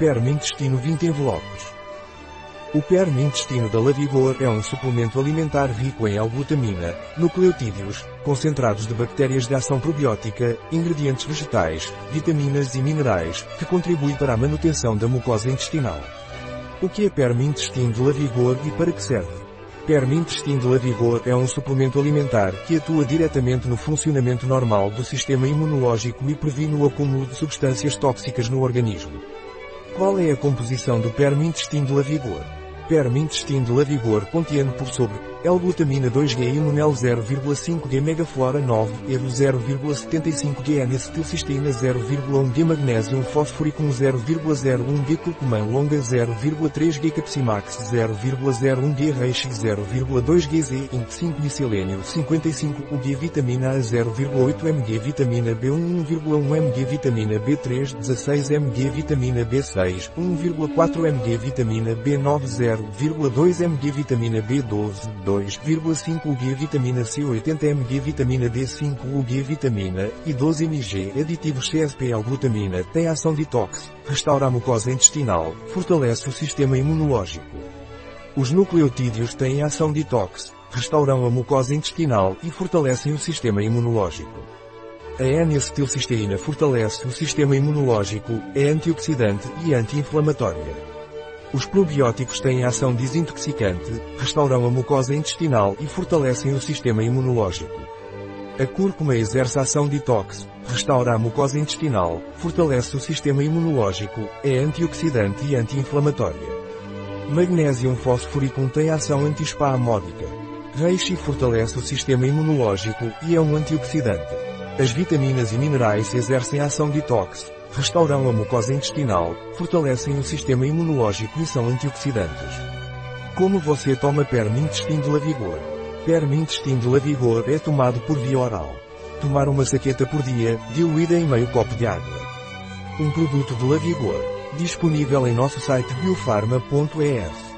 Permintestino 20 envelopes. O permintestino da Lavigor é um suplemento alimentar rico em L-glutamina, nucleotídeos, concentrados de bactérias de ação probiótica, ingredientes vegetais, vitaminas e minerais, que contribui para a manutenção da mucosa intestinal. O que é permintestino de Lavigor e para que serve? Permintestino de Lavigor é um suplemento alimentar que atua diretamente no funcionamento normal do sistema imunológico e previne o acúmulo de substâncias tóxicas no organismo. Qual é a composição do permintestino de Lavigor? Contém por sobre L-glutamina 2G imunel 0,5G megaflora 9 EVO 0,75G N-acetilcisteína 0,1G magnésio fosfórico 0,01G curcumã longa 0,3G capsimax 0,01G reishi 0,2G Z ink 5 micelênio 55 UG vitamina A 0,8 mg vitamina B1 1,1 mg vitamina B3 16 mg vitamina B6 1,4 mg vitamina B9 0,2 mg vitamina B12 2,5 UG vitamina C 80 mg vitamina D5 UG vitamina e 12 mg aditivos CSPL glutamina tem ação detox, restaura a mucosa intestinal, fortalece o sistema imunológico. Os nucleotídeos têm ação detox, restauram a mucosa intestinal e fortalecem o sistema imunológico. A N-acetilcisteína fortalece o sistema imunológico, é antioxidante e anti-inflamatória. Os probióticos têm ação desintoxicante, restauram a mucosa intestinal e fortalecem o sistema imunológico. A cúrcuma exerce ação detox, restaura a mucosa intestinal, fortalece o sistema imunológico, é antioxidante e anti-inflamatória. Magnesium fosfórico tem ação antiespasmódica. Reishi fortalece o sistema imunológico e é um antioxidante. As vitaminas e minerais exercem ação detox, restauram a mucosa intestinal, fortalecem o sistema imunológico e são antioxidantes. Como você toma Permintestin de Lavigor? Permintestin de Lavigor é tomado por via oral. Tomar uma saqueta por dia, diluída em meio copo de água. Um produto de Lavigor. Disponível em nosso site biofarma.es.